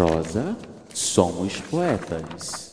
Prosa, somos poetas.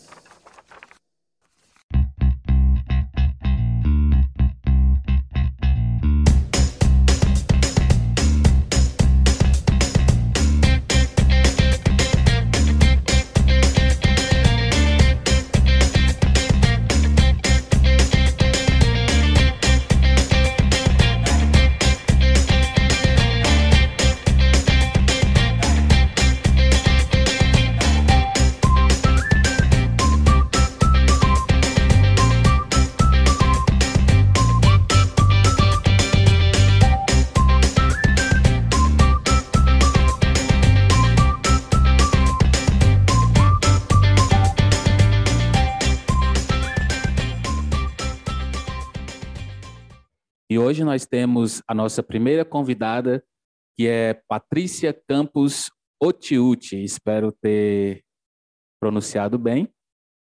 Nossa primeira convidada, que é Patrícia Campos Otiuti. Espero ter pronunciado bem.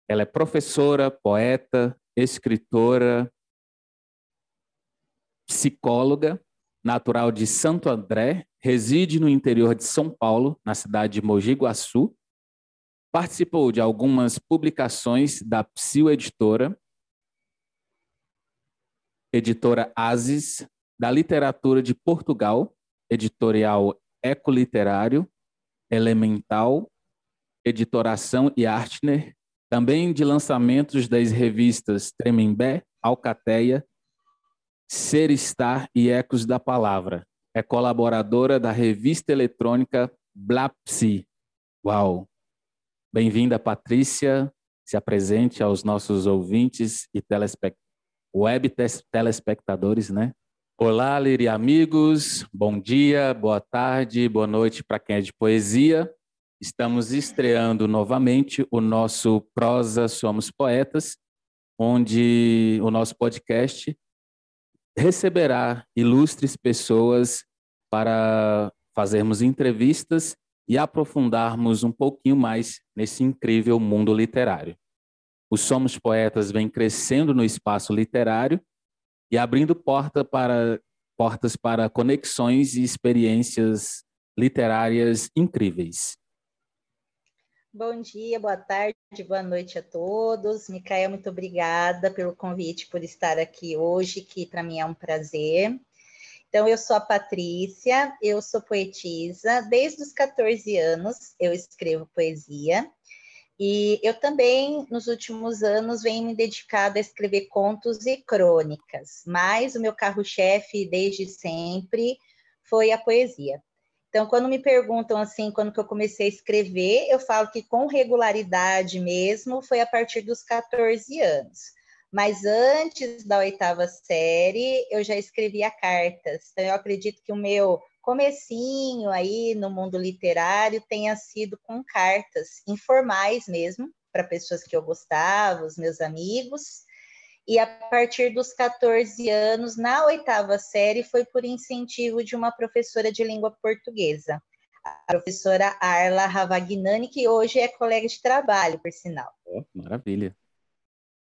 Ela é professora, poeta, escritora, psicóloga, natural de Santo André, reside no interior de São Paulo, na cidade de Mogi Guaçu. Participou de algumas publicações da Psil Editora, editora Asis, da Literatura de Portugal, editorial Ecoliterário, Elemental, Editoração e Artner, também de lançamentos das revistas Tremembé, Alcateia, Ser Estar e Ecos da Palavra. É colaboradora da revista eletrônica Blapsi. Uau! Bem-vinda, Patrícia. Se apresente aos nossos ouvintes e telespectadores web telespectadores, né? Olá, Liri amigos, bom dia, boa tarde, boa noite para quem é de poesia. Estamos estreando novamente o nosso Prosa Somos Poetas, onde o nosso podcast receberá ilustres pessoas para fazermos entrevistas e aprofundarmos um pouquinho mais nesse incrível mundo literário. O Somos Poetas vem crescendo no espaço literário e abrindo porta para, portas para conexões e experiências literárias incríveis. Bom dia, boa tarde, boa noite a todos. Micael, muito obrigada pelo convite, por estar aqui hoje, que para mim é um prazer. Então, eu sou a Patrícia, eu sou poetisa. Desde os 14 anos eu escrevo poesia. E eu também, nos últimos anos, venho me dedicado a escrever contos e crônicas, mas o meu carro-chefe, desde sempre, foi a poesia. Então, quando me perguntam assim, quando que eu comecei a escrever, eu falo que com regularidade mesmo foi a partir dos 14 anos. Mas antes da oitava série, eu já escrevia cartas. Então, eu acredito que o meu comecinho aí no mundo literário tenha sido com cartas informais mesmo, para pessoas que eu gostava, os meus amigos. E a partir dos 14 anos, na oitava série, foi por incentivo de uma professora de língua portuguesa, a professora Arla Ravagnani, que hoje é colega de trabalho, por sinal. Oh, maravilha.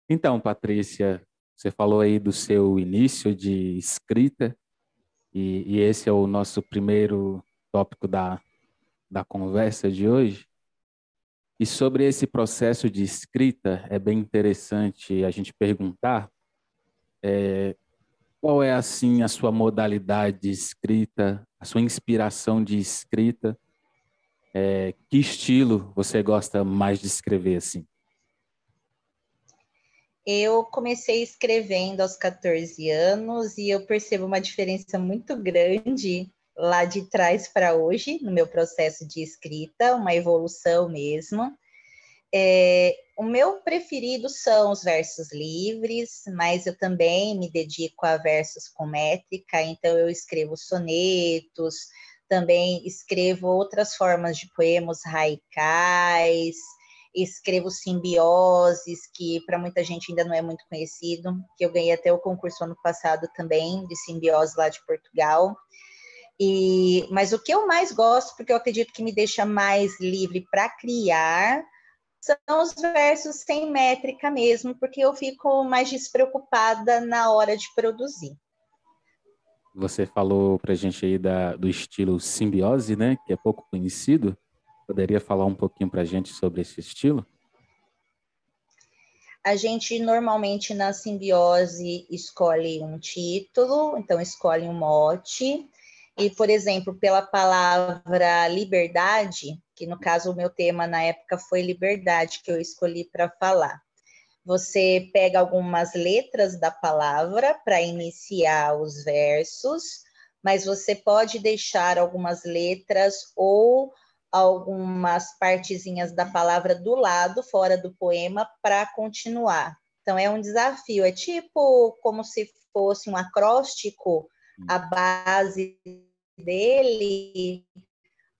Então, Patrícia, você falou aí do seu início de escrita. E, e esse é o nosso primeiro tópico da, da conversa de hoje. E sobre esse processo de escrita, é bem interessante a gente perguntar é, qual é, assim, a sua modalidade de escrita, a sua inspiração de escrita, é, que estilo você gosta mais de escrever, assim? Eu comecei escrevendo aos 14 anos e eu percebo uma diferença muito grande lá de trás para hoje, no meu processo de escrita, uma evolução mesmo. É, o meu preferido são os versos livres, mas eu também me dedico a versos com métrica, então eu escrevo sonetos, também escrevo outras formas de poemas raicais, escrevo Simbioses, que para muita gente ainda não é muito conhecido, que eu ganhei até o concurso ano passado também, de Simbiose lá de Portugal. E, mas o que eu mais gosto, porque eu acredito que me deixa mais livre para criar, são os versos sem métrica mesmo, porque eu fico mais despreocupada na hora de produzir. Você falou para a gente aí da, do estilo simbiose, né, que é pouco conhecido. Poderia falar um pouquinho para a gente sobre esse estilo? A gente normalmente na simbiose escolhe um título, então escolhe um mote. E, por exemplo, pela palavra liberdade, que no caso o meu tema na época foi liberdade, que eu escolhi para falar. Você pega algumas letras da palavra para iniciar os versos, mas você pode deixar algumas letras ou algumas partezinhas da palavra do lado, fora do poema, para continuar. Então, é um desafio. É tipo como se fosse um acróstico, a base dele,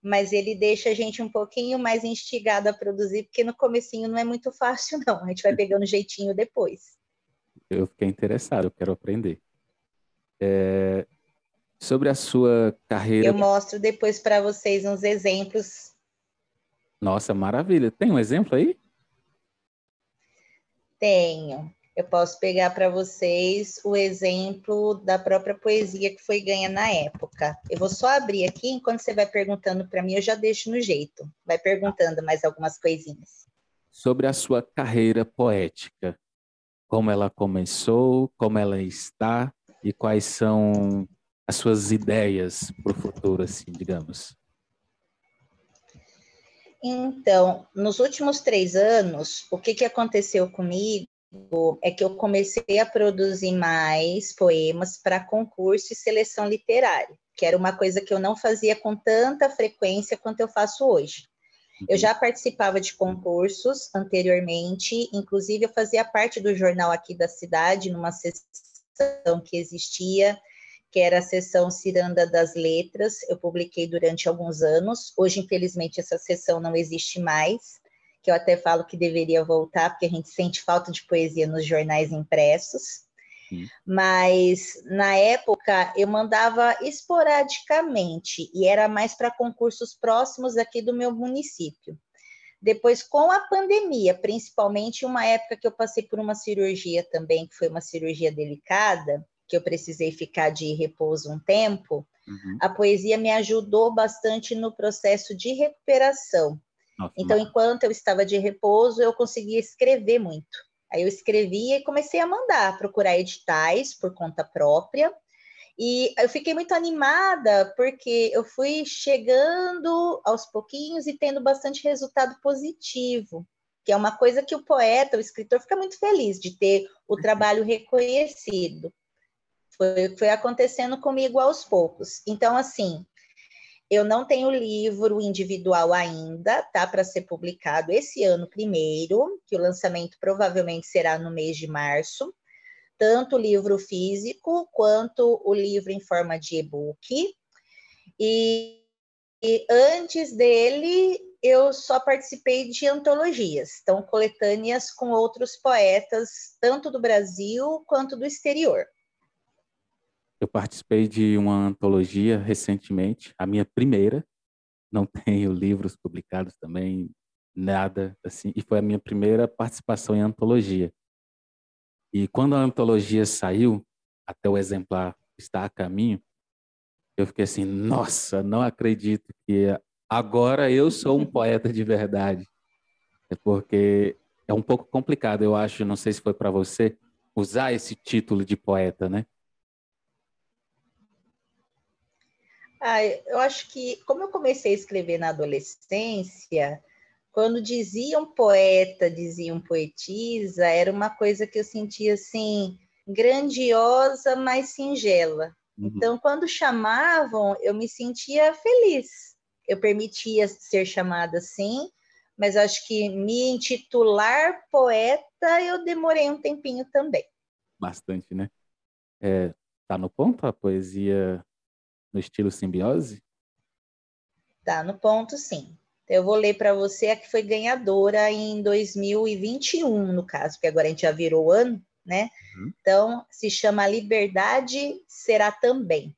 mas ele deixa a gente um pouquinho mais instigado a produzir, porque no comecinho não é muito fácil, não. A gente vai pegando jeitinho depois. Eu fiquei interessado, eu quero aprender. É, sobre a sua carreira. Eu mostro depois para vocês uns exemplos. Nossa, maravilha. Tem um exemplo aí? Tenho. Eu posso pegar para vocês o exemplo da própria poesia que foi ganha na época. Eu vou só abrir aqui, enquanto você vai perguntando para mim, eu já deixo no jeito. Vai perguntando mais algumas coisinhas. Sobre a sua carreira poética, como ela começou, como ela está e quais são as suas ideias para o futuro, assim, digamos? Então, nos últimos três anos, o que, que aconteceu comigo é que eu comecei a produzir mais poemas para concurso e seleção literária, que era uma coisa que eu não fazia com tanta frequência quanto eu faço hoje. Eu já participava de concursos anteriormente, inclusive eu fazia parte do jornal aqui da cidade, numa sessão que existia que era a seção Ciranda das Letras, eu publiquei durante alguns anos. Hoje, infelizmente, essa seção não existe mais, que eu até falo que deveria voltar, porque a gente sente falta de poesia nos jornais impressos. Mas na época eu mandava esporadicamente e era mais para concursos próximos aqui do meu município. Depois, com a pandemia, principalmente uma época que eu passei por uma cirurgia também, que foi uma cirurgia delicada, que eu precisei ficar de repouso um tempo, uhum. a poesia me ajudou bastante no processo de recuperação. Nossa, então, enquanto eu estava de repouso, eu conseguia escrever muito. Aí eu escrevia e comecei a mandar, procurar editais por conta própria. E eu fiquei muito animada porque eu fui chegando aos pouquinhos e tendo bastante resultado positivo, que é uma coisa que o poeta, o escritor, fica muito feliz de ter o trabalho reconhecido. Foi, foi acontecendo comigo aos poucos. Então, assim, eu não tenho livro individual ainda, tá? Para ser publicado esse ano primeiro, que o lançamento provavelmente será no mês de março. Tanto o livro físico quanto o livro em forma de e-book. E, e antes dele, eu só participei de antologias, então coletâneas com outros poetas, tanto do Brasil quanto do exterior. Eu participei de uma antologia recentemente, a minha primeira. Não tenho livros publicados também, nada assim. E foi a minha primeira participação em antologia. E quando a antologia saiu, até o exemplar está a caminho, eu fiquei assim, nossa, não acredito que agora eu sou um poeta de verdade. É porque é um pouco complicado, eu acho, não sei se foi para você, usar esse título de poeta, né? Ah, eu acho que, como eu comecei a escrever na adolescência, quando diziam poeta, diziam poetisa, era uma coisa que eu sentia assim, grandiosa, mas singela. Uhum. Então, quando chamavam, eu me sentia feliz. Eu permitia ser chamada assim, mas acho que me intitular poeta eu demorei um tempinho também. Bastante, né? É, tá no ponto a poesia no estilo simbiose? Tá no ponto, sim. Eu vou ler para você a que foi ganhadora em 2021, no caso, porque agora a gente já virou o ano, né? Uhum. Então, se chama Liberdade Será Também.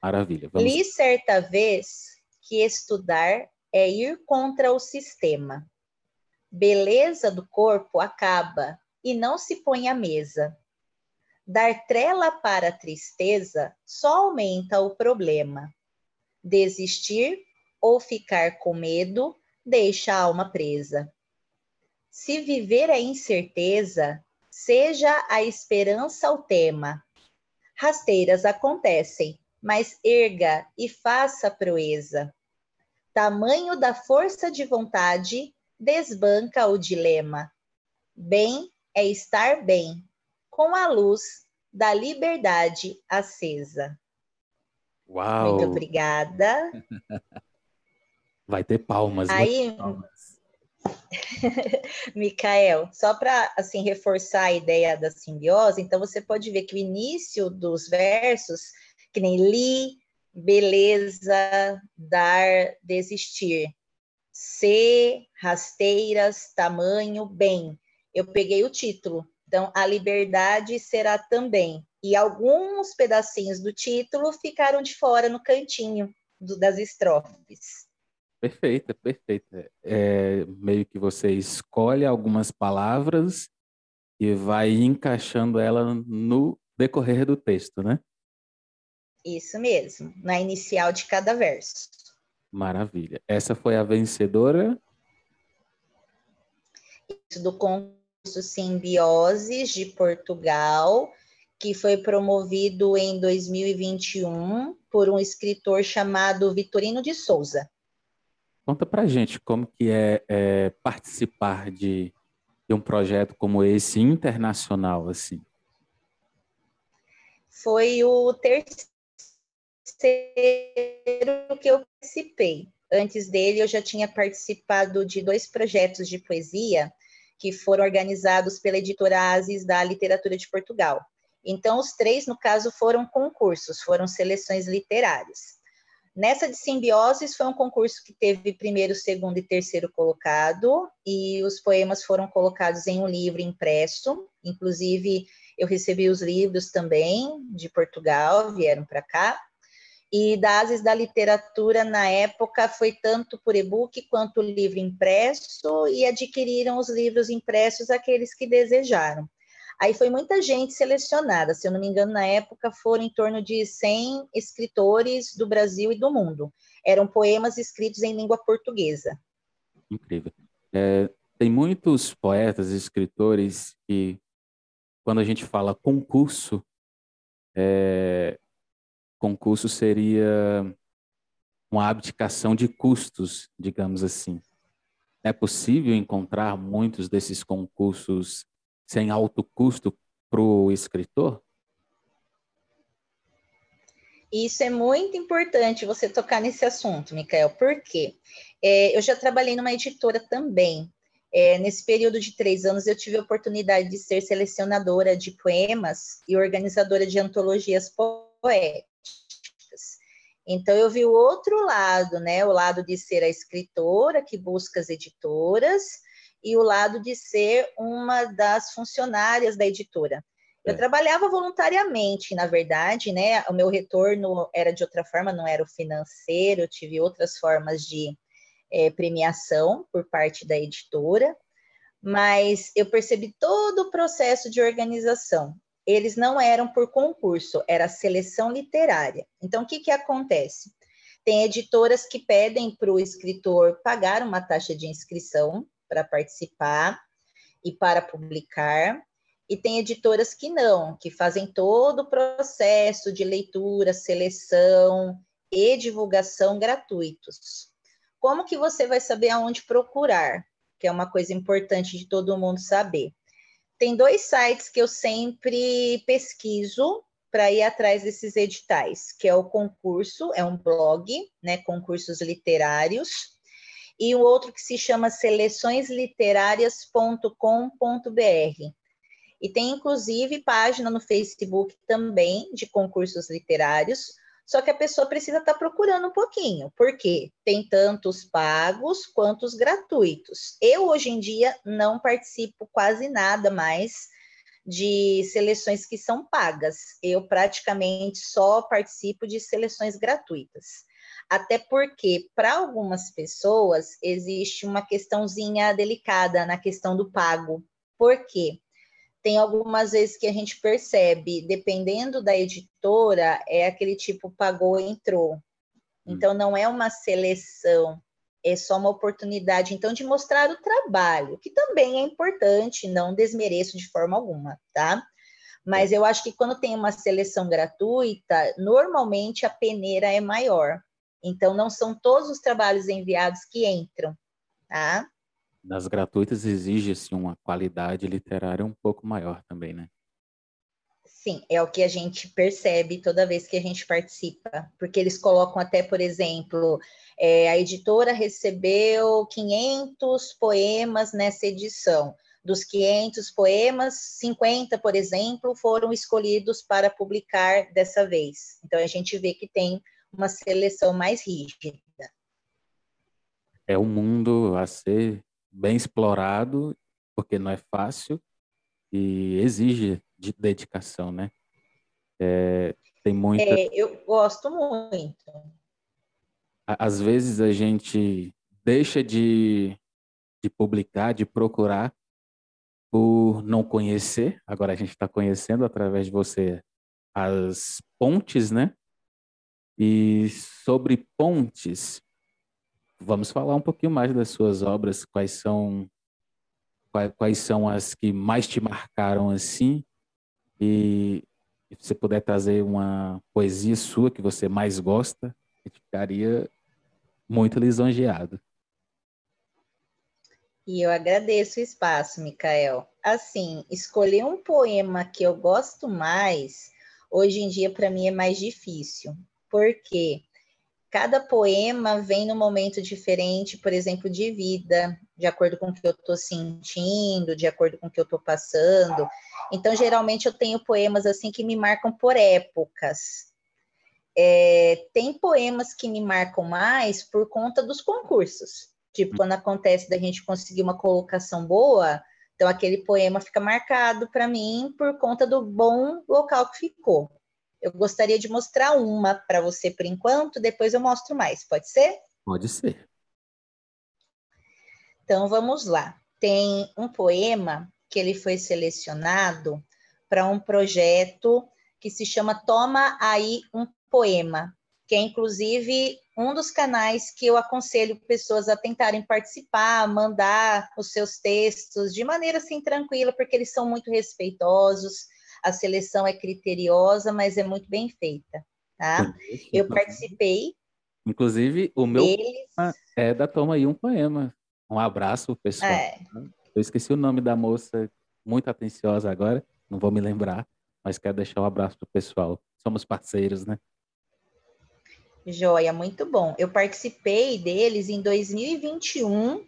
Maravilha. Vamos... Li certa vez que estudar é ir contra o sistema. Beleza do corpo acaba e não se põe à mesa. Dar trela para a tristeza só aumenta o problema. Desistir ou ficar com medo deixa a alma presa. Se viver é incerteza, seja a esperança o tema. Rasteiras acontecem, mas erga e faça proeza. Tamanho da força de vontade desbanca o dilema. Bem é estar bem, com a luz da liberdade acesa. Uau! Muito obrigada. Vai ter palmas. Aí, palmas. Micael, só para assim reforçar a ideia da simbiose, então você pode ver que o início dos versos, que nem li, beleza, dar, desistir, ser, rasteiras, tamanho, bem. Eu peguei o título. Então, a liberdade será também. E alguns pedacinhos do título ficaram de fora no cantinho do, das estrofes. Perfeita, perfeita. É, meio que você escolhe algumas palavras e vai encaixando ela no decorrer do texto, né? Isso mesmo, na inicial de cada verso. Maravilha. Essa foi a vencedora? Isso, do concurso Simbioses de Portugal, que foi promovido em 2021 por um escritor chamado Vitorino de Souza. Conta pra gente como que é, é participar de, de um projeto como esse internacional, assim. Foi o terceiro que eu participei. Antes dele, eu já tinha participado de dois projetos de poesia que foram organizados pela editora Asis da Literatura de Portugal. Então, os três, no caso, foram concursos, foram seleções literárias. Nessa de simbioses foi um concurso que teve primeiro, segundo e terceiro colocado, e os poemas foram colocados em um livro impresso. Inclusive, eu recebi os livros também de Portugal, vieram para cá. E da Ases da Literatura, na época, foi tanto por e-book quanto livro impresso, e adquiriram os livros impressos aqueles que desejaram. Aí foi muita gente selecionada, se eu não me engano, na época foram em torno de 100 escritores do Brasil e do mundo. Eram poemas escritos em língua portuguesa. Incrível. É, tem muitos poetas e escritores que, quando a gente fala concurso, é, concurso seria uma abdicação de custos, digamos assim. É possível encontrar muitos desses concursos sem alto custo para o escritor? Isso é muito importante você tocar nesse assunto, Micael, porque é, eu já trabalhei numa editora também. É, nesse período de três anos, eu tive a oportunidade de ser selecionadora de poemas e organizadora de antologias poéticas. Então, eu vi o outro lado, né? O lado de ser a escritora que busca as editoras e o lado de ser uma das funcionárias da editora. Eu é. trabalhava voluntariamente, na verdade, né? O meu retorno era de outra forma, não era o financeiro, eu tive outras formas de é, premiação por parte da editora, mas eu percebi todo o processo de organização. Eles não eram por concurso, era seleção literária. Então, o que, que acontece? Tem editoras que pedem para o escritor pagar uma taxa de inscrição para participar e para publicar, e tem editoras que não, que fazem todo o processo de leitura, seleção e divulgação gratuitos. Como que você vai saber aonde procurar? Que é uma coisa importante de todo mundo saber. Tem dois sites que eu sempre pesquiso para ir atrás desses editais, que é o concurso, é um blog, né, concursos literários, e um outro que se chama seleçõesliterárias.com.br. E tem inclusive página no Facebook também de concursos literários, só que a pessoa precisa estar tá procurando um pouquinho, porque tem tantos pagos quanto os gratuitos. Eu hoje em dia não participo quase nada mais de seleções que são pagas. Eu praticamente só participo de seleções gratuitas. Até porque, para algumas pessoas, existe uma questãozinha delicada na questão do pago. Por quê? Tem algumas vezes que a gente percebe, dependendo da editora, é aquele tipo pagou, entrou. Então, não é uma seleção, é só uma oportunidade, então, de mostrar o trabalho, que também é importante, não desmereço de forma alguma, tá? Mas eu acho que quando tem uma seleção gratuita, normalmente a peneira é maior. Então, não são todos os trabalhos enviados que entram, tá? Nas gratuitas exige-se uma qualidade literária um pouco maior também, né? Sim, é o que a gente percebe toda vez que a gente participa, porque eles colocam até, por exemplo, é, a editora recebeu 500 poemas nessa edição. Dos 500 poemas, 50, por exemplo, foram escolhidos para publicar dessa vez. Então, a gente vê que tem uma seleção mais rígida. É um mundo a ser bem explorado, porque não é fácil e exige de dedicação, né? É, tem muita. É, eu gosto muito. Às vezes a gente deixa de, de publicar, de procurar, por não conhecer. Agora a gente está conhecendo através de você as pontes, né? E sobre pontes, vamos falar um pouquinho mais das suas obras, quais são quais, quais são as que mais te marcaram assim e se você puder trazer uma poesia sua que você mais gosta, eu ficaria muito lisonjeado. E eu agradeço o espaço, Micael. Assim, escolher um poema que eu gosto mais, hoje em dia para mim é mais difícil, porque cada poema vem num momento diferente, por exemplo, de vida, de acordo com o que eu estou sentindo, de acordo com o que eu estou passando. Então, geralmente, eu tenho poemas assim que me marcam por épocas. É, tem poemas que me marcam mais por conta dos concursos. Tipo, quando acontece da gente conseguir uma colocação boa, então aquele poema fica marcado para mim por conta do bom local que ficou. Eu gostaria de mostrar uma para você por enquanto, depois eu mostro mais. Pode ser? Pode ser. Então vamos lá. Tem um poema que ele foi selecionado para um projeto que se chama Toma aí um poema, que é inclusive um dos canais que eu aconselho pessoas a tentarem participar, mandar os seus textos de maneira assim tranquila, porque eles são muito respeitosos a seleção é criteriosa, mas é muito bem feita, tá? Eu participei. Inclusive, o meu é da Toma aí um poema. Um abraço, pessoal. É. Eu esqueci o nome da moça, muito atenciosa agora, não vou me lembrar, mas quero deixar um abraço pro pessoal. Somos parceiros, né? Joia, muito bom. Eu participei deles em 2021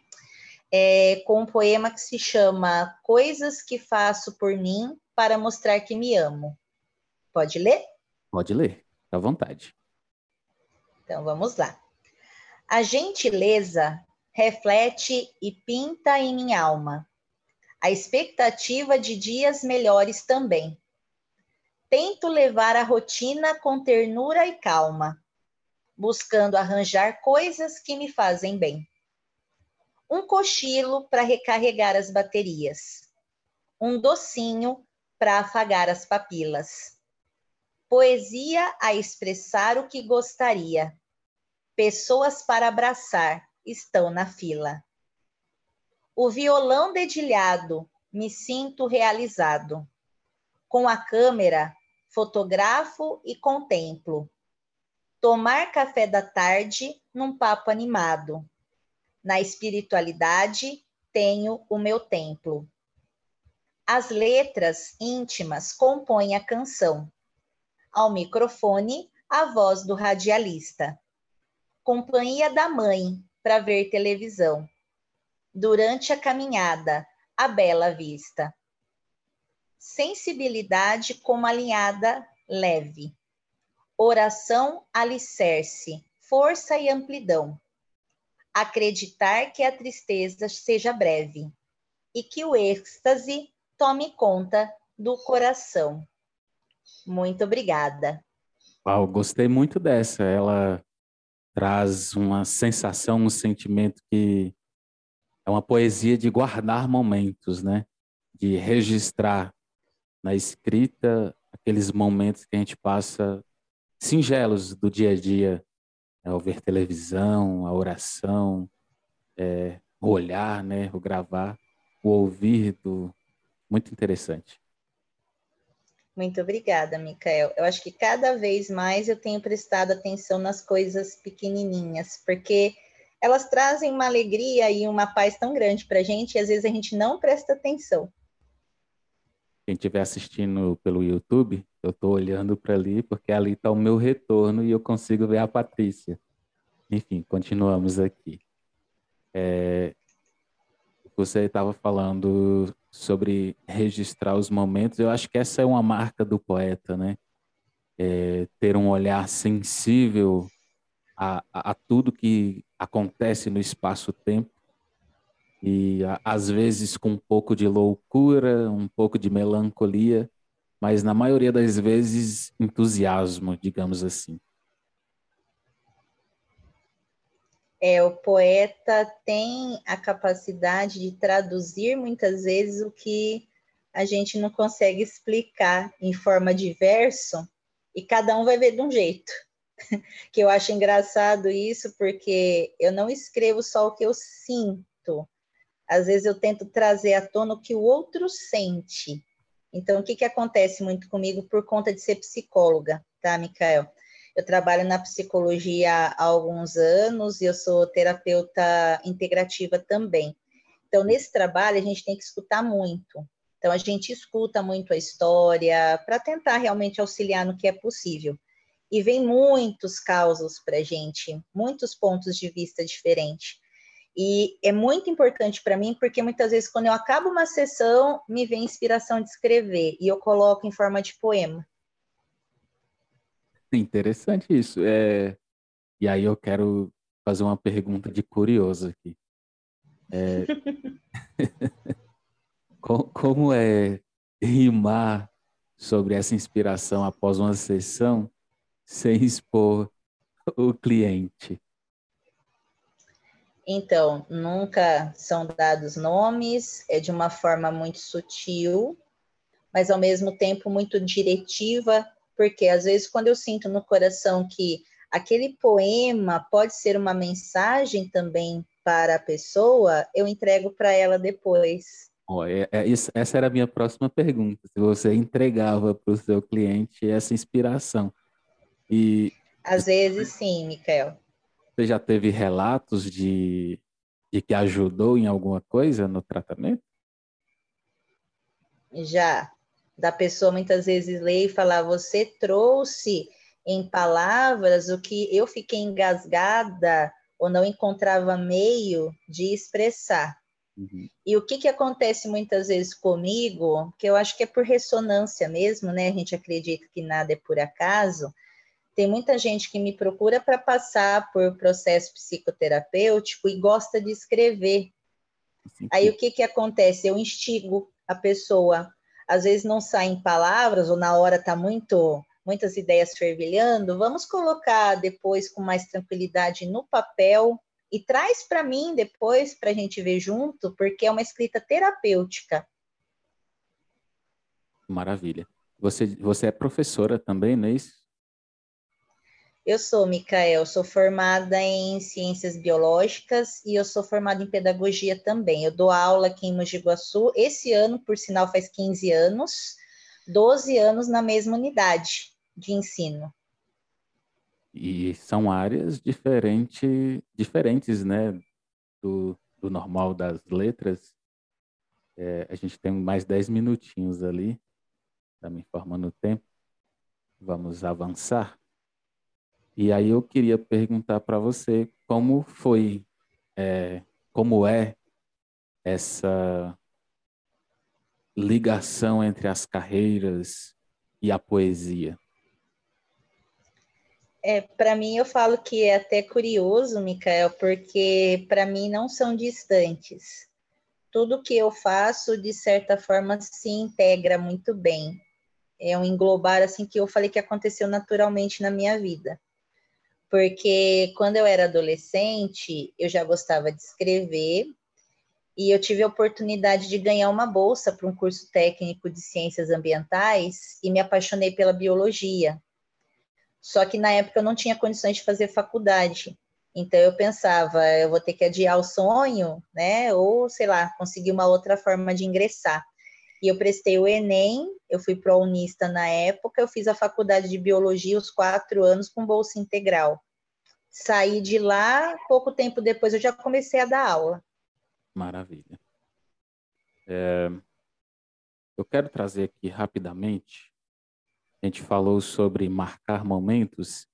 é, com um poema que se chama Coisas que Faço por Mim para mostrar que me amo. Pode ler? Pode ler, à vontade. Então vamos lá. A gentileza reflete e pinta em minha alma a expectativa de dias melhores também. Tento levar a rotina com ternura e calma, buscando arranjar coisas que me fazem bem. Um cochilo para recarregar as baterias, um docinho para afagar as papilas. Poesia a expressar o que gostaria. Pessoas para abraçar estão na fila. O violão dedilhado, me sinto realizado. Com a câmera, fotografo e contemplo. Tomar café da tarde num papo animado. Na espiritualidade, tenho o meu templo. As letras íntimas compõem a canção. Ao microfone, a voz do radialista. Companhia da mãe para ver televisão. Durante a caminhada, a bela vista. Sensibilidade como alinhada leve. Oração alicerce, força e amplidão. Acreditar que a tristeza seja breve e que o êxtase tome conta do coração. Muito obrigada. Uau, gostei muito dessa. Ela traz uma sensação, um sentimento que é uma poesia de guardar momentos, né? De registrar na escrita aqueles momentos que a gente passa singelos do dia a dia, ao ver televisão, a oração, é, o olhar, né, o gravar, o ouvir do muito interessante. Muito obrigada, Micael. Eu acho que cada vez mais eu tenho prestado atenção nas coisas pequenininhas, porque elas trazem uma alegria e uma paz tão grande para a gente, e às vezes a gente não presta atenção. Quem estiver assistindo pelo YouTube, eu estou olhando para ali porque ali está o meu retorno e eu consigo ver a Patrícia. Enfim, continuamos aqui. É, você estava falando sobre registrar os momentos. Eu acho que essa é uma marca do poeta, né? É, ter um olhar sensível a, a, a tudo que acontece no espaço-tempo e a, às vezes com um pouco de loucura, um pouco de melancolia, mas na maioria das vezes entusiasmo, digamos assim. É, o poeta tem a capacidade de traduzir muitas vezes o que a gente não consegue explicar em forma de verso, e cada um vai ver de um jeito. que eu acho engraçado isso, porque eu não escrevo só o que eu sinto. Às vezes eu tento trazer à tona o que o outro sente. Então, o que, que acontece muito comigo por conta de ser psicóloga, tá, Mikael? Eu trabalho na psicologia há alguns anos e eu sou terapeuta integrativa também. Então, nesse trabalho, a gente tem que escutar muito. Então, a gente escuta muito a história para tentar realmente auxiliar no que é possível. E vem muitos causos para a gente, muitos pontos de vista diferentes. E é muito importante para mim, porque muitas vezes, quando eu acabo uma sessão, me vem inspiração de escrever, e eu coloco em forma de poema. Interessante isso. É... E aí eu quero fazer uma pergunta de curioso aqui. É... Como é rimar sobre essa inspiração após uma sessão sem expor o cliente? Então, nunca são dados nomes, é de uma forma muito sutil, mas ao mesmo tempo muito diretiva porque às vezes quando eu sinto no coração que aquele poema pode ser uma mensagem também para a pessoa, eu entrego para ela depois. Oh, é, é, isso, essa era a minha próxima pergunta. Se você entregava para o seu cliente essa inspiração. E às vezes sim, Michael. Você já teve relatos de, de que ajudou em alguma coisa no tratamento? Já da pessoa muitas vezes ler e falar: Você trouxe em palavras o que eu fiquei engasgada ou não encontrava meio de expressar. Uhum. E o que, que acontece muitas vezes comigo, que eu acho que é por ressonância mesmo, né? A gente acredita que nada é por acaso. Tem muita gente que me procura para passar por processo psicoterapêutico e gosta de escrever. Aí o que, que acontece? Eu instigo a pessoa às vezes não saem palavras ou na hora está muito muitas ideias fervilhando, vamos colocar depois com mais tranquilidade no papel e traz para mim depois para a gente ver junto, porque é uma escrita terapêutica. Maravilha. Você, você é professora também, não é isso? Eu sou, Micael, sou formada em ciências biológicas e eu sou formada em pedagogia também. Eu dou aula aqui em Mogi Guaçu. Esse ano, por sinal, faz 15 anos, 12 anos na mesma unidade de ensino. E são áreas diferente, diferentes, né, do, do normal das letras. É, a gente tem mais 10 minutinhos ali, está me informando o tempo. Vamos avançar. E aí eu queria perguntar para você como foi, é, como é essa ligação entre as carreiras e a poesia? É, para mim eu falo que é até curioso, Micael, porque para mim não são distantes. Tudo que eu faço, de certa forma, se integra muito bem. É um englobar assim que eu falei que aconteceu naturalmente na minha vida porque quando eu era adolescente, eu já gostava de escrever e eu tive a oportunidade de ganhar uma bolsa para um curso técnico de ciências ambientais e me apaixonei pela biologia. Só que na época eu não tinha condições de fazer faculdade. Então eu pensava, eu vou ter que adiar o sonho, né? Ou sei lá, conseguir uma outra forma de ingressar. E eu prestei o Enem, eu fui pro-unista na época, eu fiz a faculdade de biologia os quatro anos com bolsa integral. Saí de lá, pouco tempo depois eu já comecei a dar aula. Maravilha. É, eu quero trazer aqui rapidamente. A gente falou sobre marcar momentos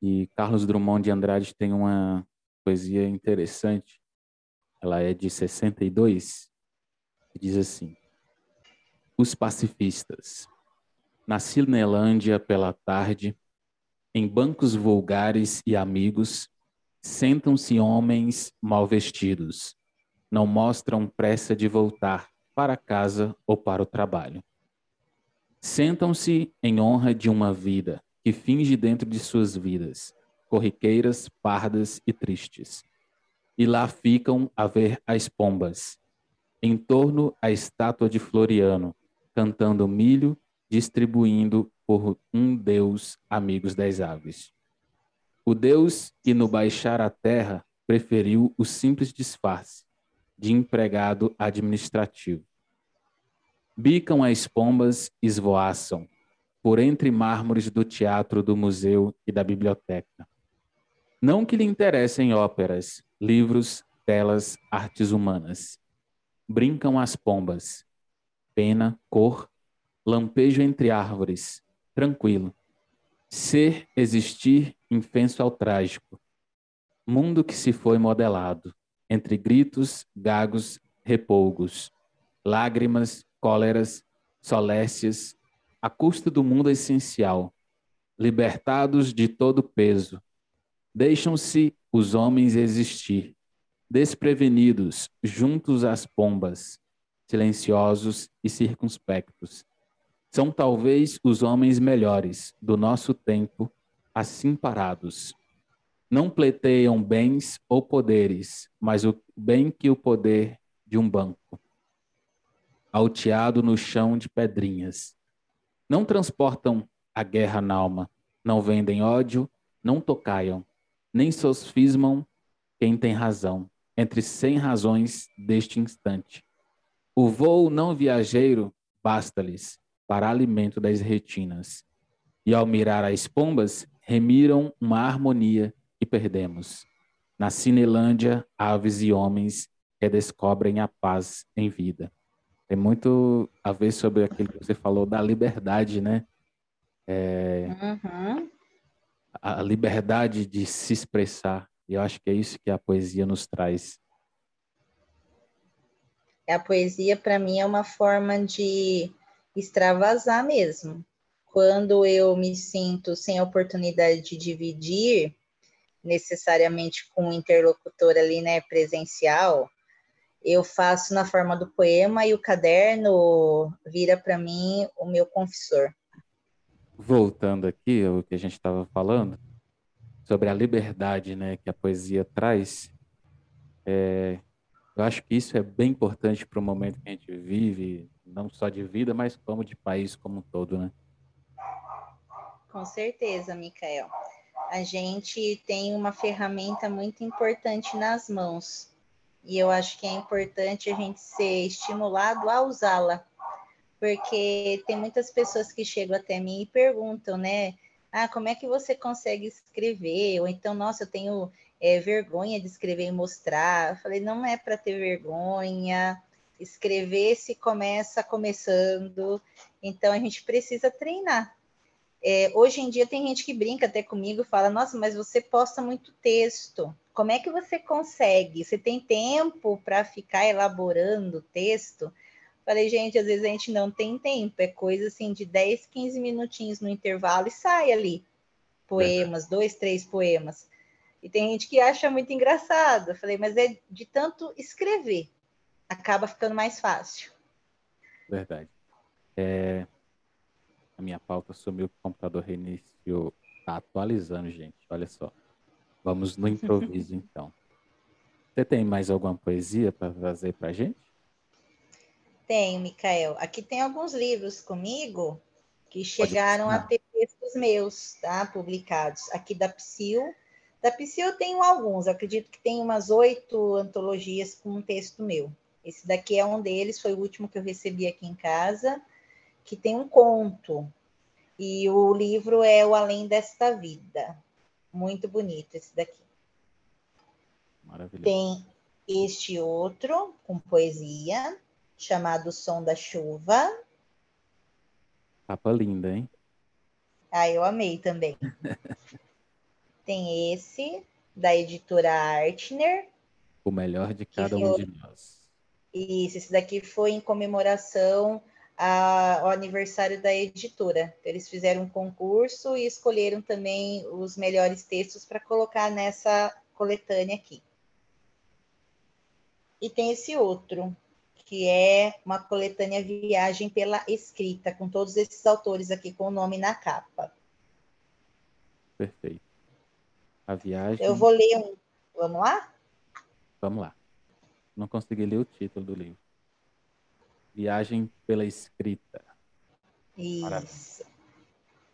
e Carlos Drummond de Andrade tem uma poesia interessante. Ela é de 62 e diz assim: Os pacifistas. Na Cinelândia pela tarde, em bancos vulgares e amigos, sentam-se homens mal vestidos não mostram pressa de voltar para casa ou para o trabalho. Sentam-se em honra de uma vida que finge dentro de suas vidas, corriqueiras, pardas e tristes. E lá ficam a ver as pombas, em torno à estátua de Floriano, cantando milho, distribuindo por um Deus amigos das aves. O Deus que no baixar a terra preferiu o simples disfarce, de empregado administrativo. Bicam as pombas, esvoaçam, por entre mármores do teatro, do museu e da biblioteca. Não que lhe interessem óperas, livros, telas, artes humanas. Brincam as pombas. Pena, cor, lampejo entre árvores, tranquilo. Ser, existir, infenso ao trágico. Mundo que se foi modelado entre gritos, gagos, repolgos, lágrimas, cóleras, solécias, a custa do mundo essencial, libertados de todo peso, deixam-se os homens existir, desprevenidos, juntos às pombas, silenciosos e circunspectos. São talvez os homens melhores do nosso tempo, assim parados não pleteiam bens ou poderes, mas o bem que o poder de um banco, alteado no chão de pedrinhas. Não transportam a guerra na alma, não vendem ódio, não tocaiam, nem sofismam quem tem razão, entre cem razões deste instante. O voo não viajeiro basta-lhes para alimento das retinas. E ao mirar as pombas, remiram uma harmonia e perdemos. Na Cinelândia, aves e homens redescobrem a paz em vida. Tem muito a ver sobre aquilo que você falou da liberdade, né? É, uhum. A liberdade de se expressar. E eu acho que é isso que a poesia nos traz. A poesia, para mim, é uma forma de extravasar mesmo. Quando eu me sinto sem a oportunidade de dividir, necessariamente com o interlocutor ali, né, presencial, eu faço na forma do poema e o caderno vira para mim o meu confessor. Voltando aqui ao que a gente estava falando sobre a liberdade, né, que a poesia traz, é, eu acho que isso é bem importante para o momento que a gente vive, não só de vida, mas como de país como um todo, né? Com certeza, Micael a gente tem uma ferramenta muito importante nas mãos. E eu acho que é importante a gente ser estimulado a usá-la. Porque tem muitas pessoas que chegam até mim e perguntam, né? Ah, como é que você consegue escrever? Ou então, nossa, eu tenho é, vergonha de escrever e mostrar. Eu falei, não é para ter vergonha. Escrever se começa começando. Então, a gente precisa treinar. É, hoje em dia tem gente que brinca até comigo, fala: Nossa, mas você posta muito texto. Como é que você consegue? Você tem tempo para ficar elaborando texto? Falei, gente, às vezes a gente não tem tempo, é coisa assim de 10, 15 minutinhos no intervalo e sai ali. Poemas, dois, três poemas. E tem gente que acha muito engraçado. falei, mas é de tanto escrever, acaba ficando mais fácil. Verdade. É, a minha pauta sumiu, o computador reiniciou. Tá atualizando, gente. Olha só. Vamos no improviso, então. Você tem mais alguma poesia para trazer para gente? Tenho, Micael. Aqui tem alguns livros comigo. que chegaram a ter textos meus, tá? Publicados aqui da Psil. Da Psil eu tenho alguns, acredito que tem umas oito antologias com um texto meu. Esse daqui é um deles, foi o último que eu recebi aqui em casa, que tem um conto. E o livro é O Além desta Vida. Muito bonito esse daqui. Maravilhoso. Tem este outro, com poesia, chamado Som da Chuva. Capa linda, hein? Ah, eu amei também. Tem esse, da editora Artner. O melhor de cada um de nós. Isso, esse daqui foi em comemoração ao aniversário da editora. Eles fizeram um concurso e escolheram também os melhores textos para colocar nessa coletânea aqui. E tem esse outro, que é uma coletânea Viagem pela Escrita, com todos esses autores aqui com o nome na capa. Perfeito. A viagem. Eu vou ler um. Vamos lá? Vamos lá. Não consegui ler o título do livro. Viagem pela Escrita. Isso. Maravilha.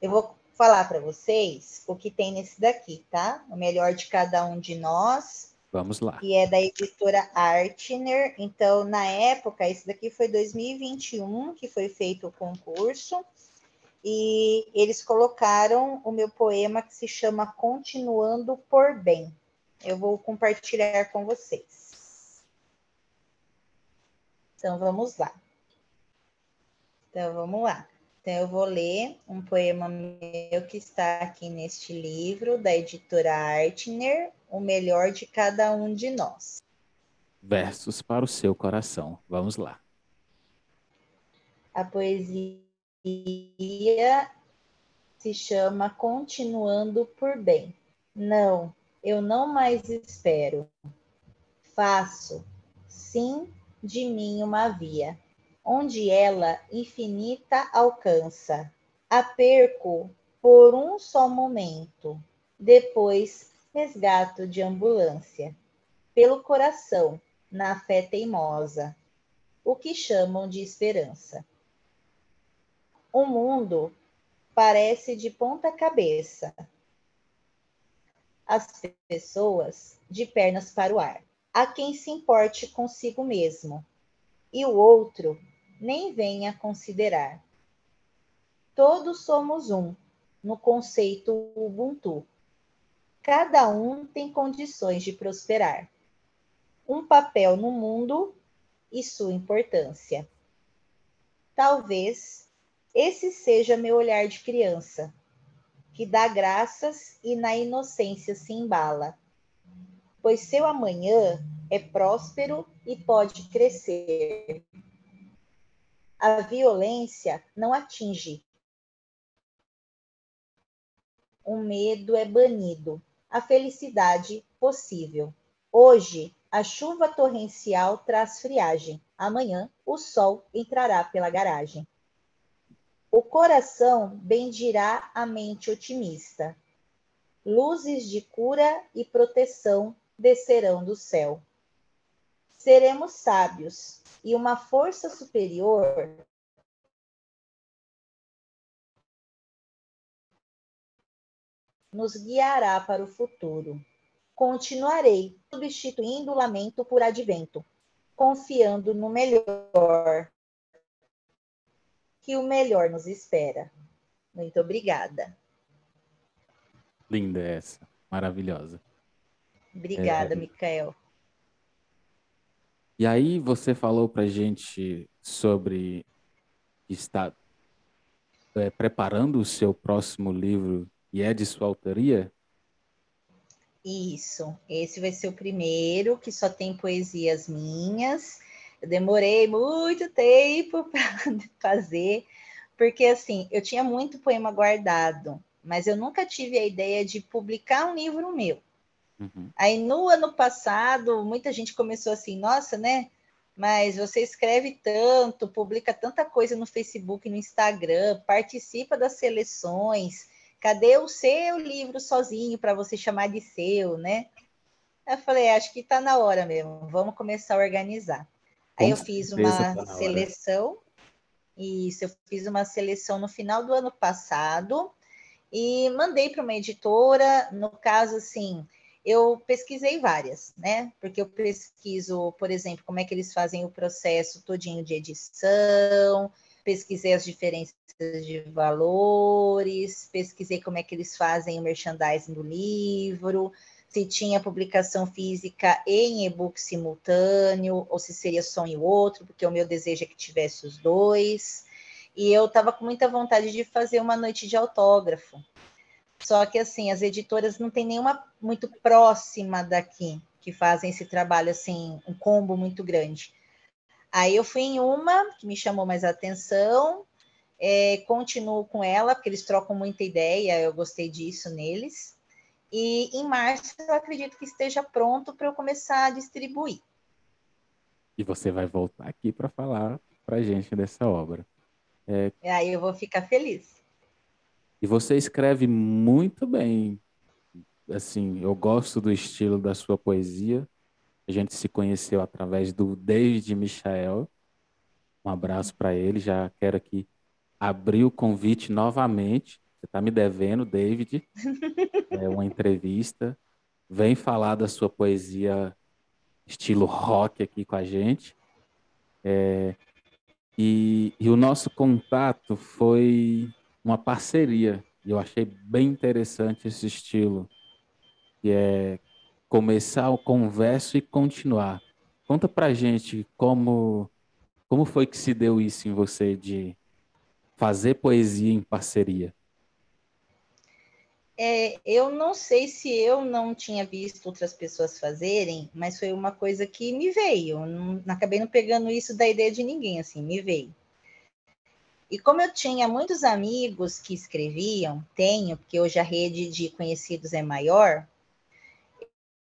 Eu vou falar para vocês o que tem nesse daqui, tá? O melhor de cada um de nós Vamos lá. Que é da editora Artner. Então, na época, esse daqui foi 2021 que foi feito o concurso. E eles colocaram o meu poema que se chama Continuando por Bem. Eu vou compartilhar com vocês. Então, vamos lá. Então, vamos lá. Então, eu vou ler um poema meu que está aqui neste livro, da editora Artner, O Melhor de Cada Um de Nós. Versos para o seu coração. Vamos lá. A poesia se chama Continuando por Bem. Não, eu não mais espero. Faço, sim, de mim uma via onde ela infinita alcança. A perco por um só momento, depois resgato de ambulância. Pelo coração, na fé teimosa, o que chamam de esperança. O mundo parece de ponta cabeça. As pessoas de pernas para o ar. Há quem se importe consigo mesmo, e o outro nem venha considerar. Todos somos um no conceito Ubuntu. Cada um tem condições de prosperar. Um papel no mundo e sua importância. Talvez esse seja meu olhar de criança, que dá graças e na inocência se embala, pois seu amanhã é próspero e pode crescer a violência não atinge. O medo é banido, a felicidade possível. Hoje, a chuva torrencial traz friagem. Amanhã, o sol entrará pela garagem. O coração bendirá a mente otimista. Luzes de cura e proteção descerão do céu. Seremos sábios, e uma força superior nos guiará para o futuro. Continuarei substituindo o lamento por advento, confiando no melhor, que o melhor nos espera. Muito obrigada. Linda essa, maravilhosa. Obrigada, é... Micael. E aí você falou para gente sobre estar é, preparando o seu próximo livro e é de sua autoria? Isso, esse vai ser o primeiro que só tem poesias minhas. Eu demorei muito tempo para fazer, porque assim, eu tinha muito poema guardado, mas eu nunca tive a ideia de publicar um livro meu. Uhum. Aí no ano passado, muita gente começou assim, nossa, né? Mas você escreve tanto, publica tanta coisa no Facebook, no Instagram, participa das seleções. Cadê o seu livro sozinho para você chamar de seu, né? Eu falei, acho que está na hora mesmo, vamos começar a organizar. Aí eu fiz uma seleção Isso, eu fiz uma seleção no final do ano passado e mandei para uma editora. No caso, assim, eu pesquisei várias, né? Porque eu pesquiso, por exemplo, como é que eles fazem o processo todinho de edição, pesquisei as diferenças de valores, pesquisei como é que eles fazem o merchandising do livro, se tinha publicação física em e-book simultâneo, ou se seria só em outro, porque o meu desejo é que tivesse os dois. E eu estava com muita vontade de fazer uma noite de autógrafo. Só que, assim, as editoras não tem nenhuma muito próxima daqui que fazem esse trabalho, assim, um combo muito grande. Aí eu fui em uma que me chamou mais atenção, é, continuo com ela, porque eles trocam muita ideia, eu gostei disso neles. E em março eu acredito que esteja pronto para eu começar a distribuir. E você vai voltar aqui para falar para a gente dessa obra. É... Aí eu vou ficar feliz. E você escreve muito bem. Assim, eu gosto do estilo da sua poesia. A gente se conheceu através do David Michael. Um abraço para ele. Já quero aqui abrir o convite novamente você está me devendo, David, é uma entrevista. Vem falar da sua poesia estilo rock aqui com a gente. É, e, e, o nosso contato foi uma parceria. E eu achei bem interessante esse estilo, que é começar o converso e continuar. Conta pra gente como, como foi que se deu isso em você de fazer poesia em parceria. É, eu não sei se eu não tinha visto outras pessoas fazerem, mas foi uma coisa que me veio. Não, acabei não pegando isso da ideia de ninguém, assim, me veio. E como eu tinha muitos amigos que escreviam, tenho, porque hoje a rede de conhecidos é maior,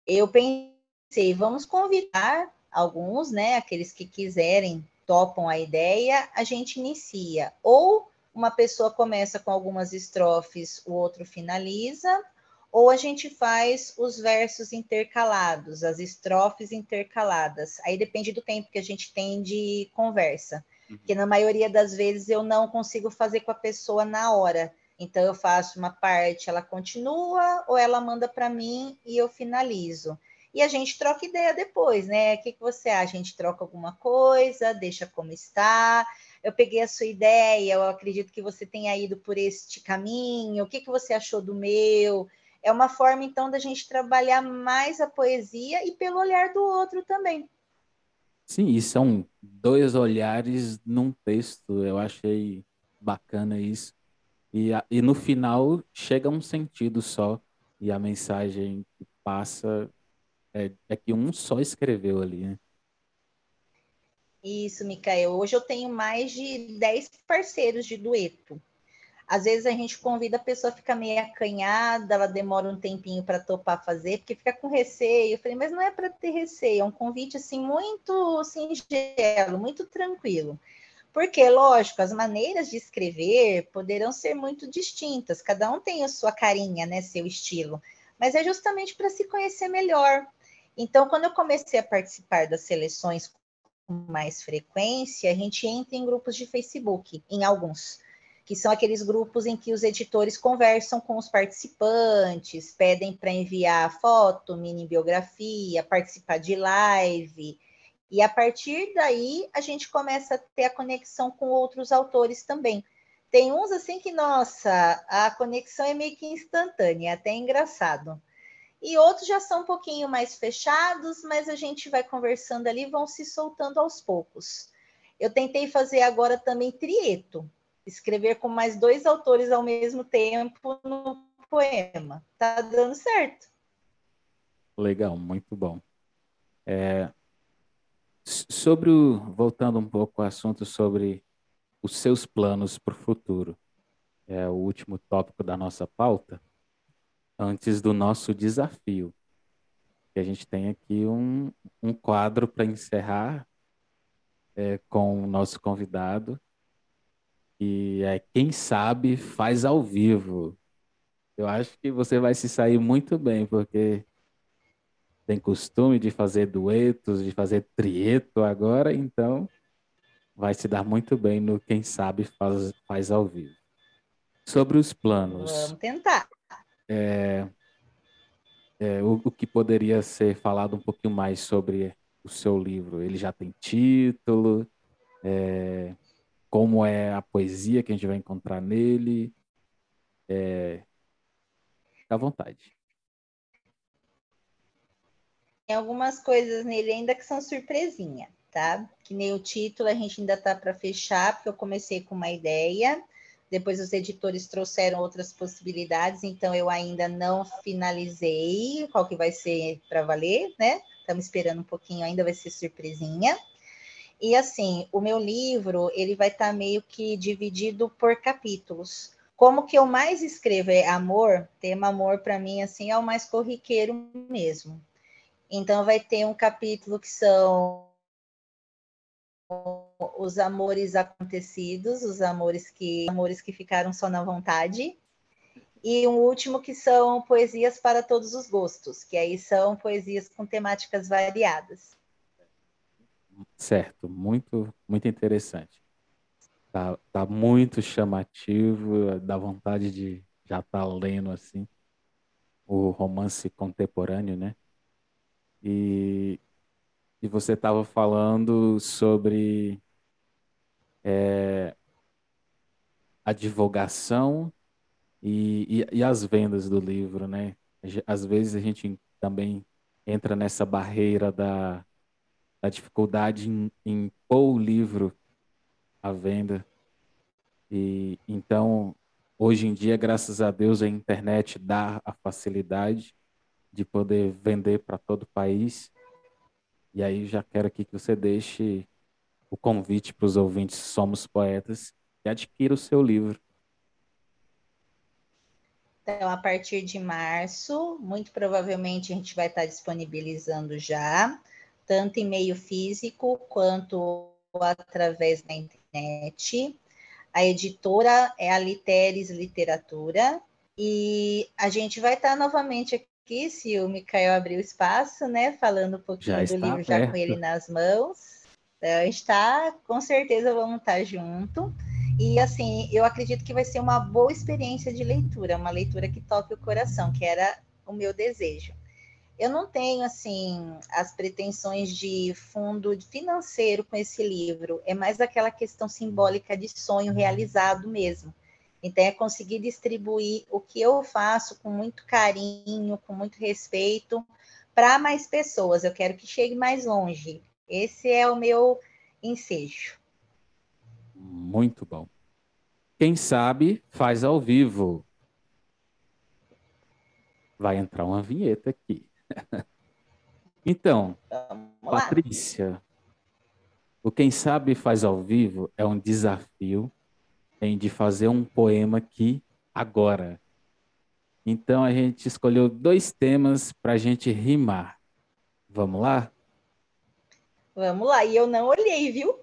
eu pensei, vamos convidar alguns, né, aqueles que quiserem, topam a ideia, a gente inicia. Ou uma pessoa começa com algumas estrofes, o outro finaliza, ou a gente faz os versos intercalados, as estrofes intercaladas. Aí depende do tempo que a gente tem de conversa. Uhum. Que na maioria das vezes eu não consigo fazer com a pessoa na hora. Então eu faço uma parte, ela continua, ou ela manda para mim e eu finalizo. E a gente troca ideia depois, né? O que, que você acha? A gente troca alguma coisa, deixa como está eu peguei a sua ideia, eu acredito que você tenha ido por este caminho, o que, que você achou do meu? É uma forma, então, da gente trabalhar mais a poesia e pelo olhar do outro também. Sim, e são dois olhares num texto, eu achei bacana isso. E, e no final chega um sentido só, e a mensagem que passa é, é que um só escreveu ali, né? Isso, Micael. Hoje eu tenho mais de 10 parceiros de dueto. Às vezes a gente convida a pessoa, fica meio acanhada, ela demora um tempinho para topar fazer, porque fica com receio. Eu falei, mas não é para ter receio, é um convite assim muito singelo, muito tranquilo. Porque, lógico, as maneiras de escrever poderão ser muito distintas, cada um tem a sua carinha, né, seu estilo, mas é justamente para se conhecer melhor. Então, quando eu comecei a participar das seleções mais frequência, a gente entra em grupos de Facebook, em alguns, que são aqueles grupos em que os editores conversam com os participantes, pedem para enviar foto, mini biografia, participar de live. E a partir daí a gente começa a ter a conexão com outros autores também. Tem uns assim que, nossa, a conexão é meio que instantânea, é até engraçado e outros já são um pouquinho mais fechados, mas a gente vai conversando ali, vão se soltando aos poucos. Eu tentei fazer agora também trieto, escrever com mais dois autores ao mesmo tempo no poema. Tá dando certo. Legal, muito bom. É, sobre o, voltando um pouco ao assunto sobre os seus planos para o futuro, é o último tópico da nossa pauta antes do nosso desafio. E a gente tem aqui um, um quadro para encerrar é, com o nosso convidado, e é Quem Sabe Faz ao Vivo. Eu acho que você vai se sair muito bem, porque tem costume de fazer duetos, de fazer trieto agora, então vai se dar muito bem no Quem Sabe Faz, faz ao Vivo. Sobre os planos. Vamos tentar. É, é, o, o, que poderia ser falado um pouquinho mais sobre o seu livro? Ele já tem título? É, como é a poesia que a gente vai encontrar nele? É, à vontade. Tem algumas coisas nele ainda que são surpresinha, tá? Que nem o título a gente ainda tá para fechar, porque eu comecei com uma ideia, depois os editores trouxeram outras possibilidades, então eu ainda não finalizei qual que vai ser para valer, né? Estamos esperando um pouquinho, ainda vai ser surpresinha. E assim, o meu livro, ele vai estar tá meio que dividido por capítulos. Como que eu mais escrevo é amor, tema amor para mim assim é o mais corriqueiro mesmo. Então vai ter um capítulo que são os amores acontecidos, os amores que amores que ficaram só na vontade, e um último que são poesias para todos os gostos, que aí são poesias com temáticas variadas. Certo, muito muito interessante. Tá, tá muito chamativo, dá vontade de já estar tá lendo assim o romance contemporâneo, né? E e você estava falando sobre é, a divulgação e, e, e, as vendas do livro, né? Às vezes a gente também entra nessa barreira da, da dificuldade em, em pôr o livro à venda. E então, hoje em dia, graças a Deus, a internet dá a facilidade de poder vender para todo o país. E aí já quero aqui que você deixe o convite para os ouvintes Somos Poetas e adquira o seu livro. Então, a partir de março, muito provavelmente a gente vai estar disponibilizando já, tanto em meio físico quanto através da internet. A editora é a Literes Literatura, e a gente vai estar novamente aqui se o Mikael abrir o espaço, né? Falando um pouquinho do livro já com ele nas mãos. Então, está, com certeza vamos estar junto. E assim, eu acredito que vai ser uma boa experiência de leitura, uma leitura que toque o coração, que era o meu desejo. Eu não tenho assim as pretensões de fundo financeiro com esse livro, é mais aquela questão simbólica de sonho realizado mesmo. Então, é conseguir distribuir o que eu faço com muito carinho, com muito respeito, para mais pessoas. Eu quero que chegue mais longe. Esse é o meu ensejo. Muito bom. Quem sabe faz ao vivo. Vai entrar uma vinheta aqui. então, Patrícia, o Quem Sabe Faz ao Vivo é um desafio tem de fazer um poema aqui agora. Então a gente escolheu dois temas para a gente rimar. Vamos lá? Vamos lá. E eu não olhei, viu?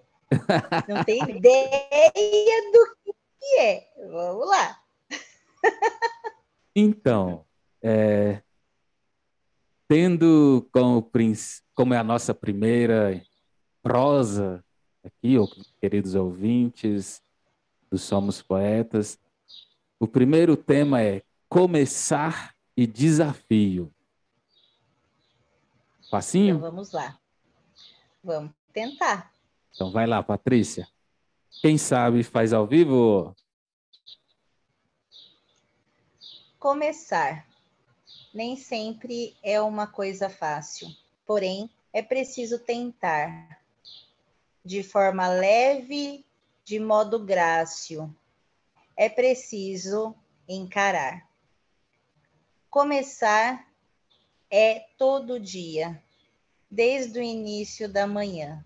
Não tenho ideia do que é. Vamos lá. Então, é, tendo como, como é a nossa primeira prosa aqui, queridos ouvintes, do Somos Poetas. O primeiro tema é começar e desafio. Facinho? Então vamos lá. Vamos tentar. Então vai lá, Patrícia. Quem sabe faz ao vivo? Começar. Nem sempre é uma coisa fácil, porém é preciso tentar de forma leve de modo grácil. É preciso encarar. Começar é todo dia, desde o início da manhã.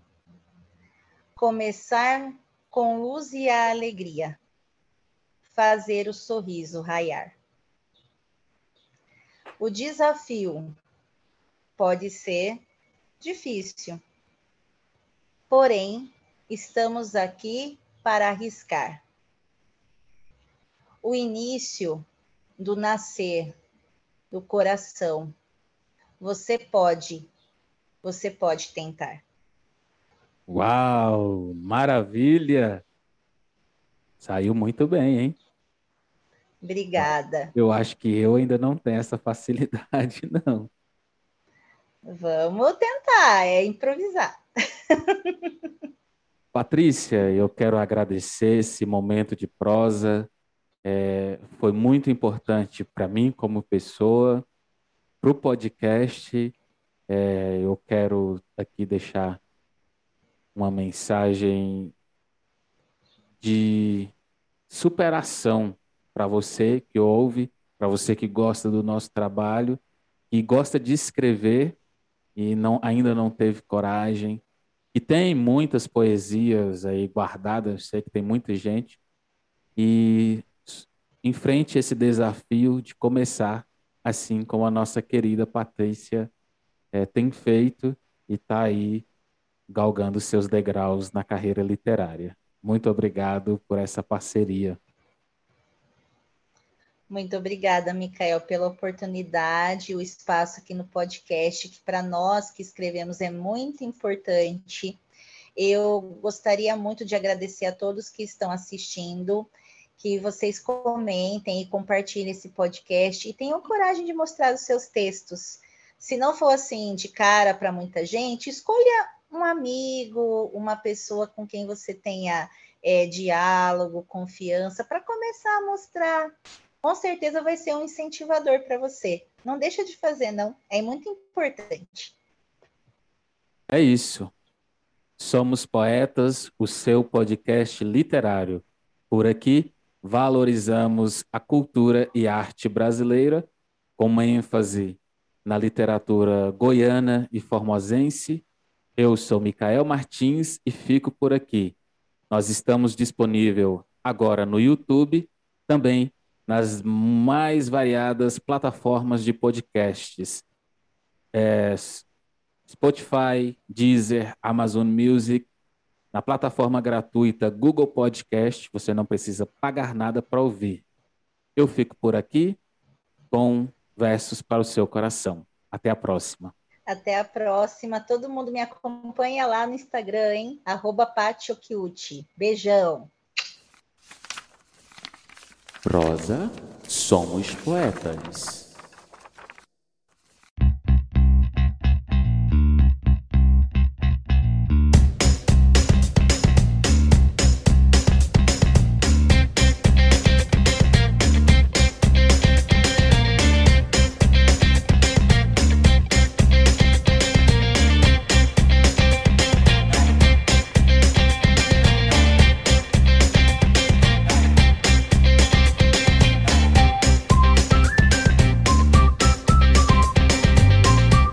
Começar com luz e a alegria. Fazer o sorriso raiar. O desafio pode ser difícil, porém, estamos aqui para arriscar. O início do nascer do coração. Você pode, você pode tentar. Uau, maravilha! Saiu muito bem, hein? Obrigada. Eu acho que eu ainda não tenho essa facilidade, não. Vamos tentar, é improvisar. Patrícia, eu quero agradecer esse momento de prosa. É, foi muito importante para mim como pessoa, para o podcast. É, eu quero aqui deixar uma mensagem de superação para você que ouve, para você que gosta do nosso trabalho e gosta de escrever e não, ainda não teve coragem. E tem muitas poesias aí guardadas, sei que tem muita gente. E enfrente esse desafio de começar assim como a nossa querida Patrícia é, tem feito e está aí galgando seus degraus na carreira literária. Muito obrigado por essa parceria. Muito obrigada, Micael, pela oportunidade, o espaço aqui no podcast, que para nós que escrevemos é muito importante. Eu gostaria muito de agradecer a todos que estão assistindo, que vocês comentem e compartilhem esse podcast e tenham coragem de mostrar os seus textos. Se não for assim de cara para muita gente, escolha um amigo, uma pessoa com quem você tenha é, diálogo, confiança, para começar a mostrar com certeza vai ser um incentivador para você. Não deixa de fazer, não. É muito importante. É isso. Somos Poetas, o seu podcast literário. Por aqui, valorizamos a cultura e arte brasileira, com uma ênfase na literatura goiana e formosense. Eu sou Micael Martins e fico por aqui. Nós estamos disponível agora no YouTube, também nas mais variadas plataformas de podcasts. É, Spotify, Deezer, Amazon Music, na plataforma gratuita Google Podcast, você não precisa pagar nada para ouvir. Eu fico por aqui com versos para o seu coração. Até a próxima. Até a próxima. Todo mundo me acompanha lá no Instagram, hein? Arroba Beijão. Prosa, somos poetas.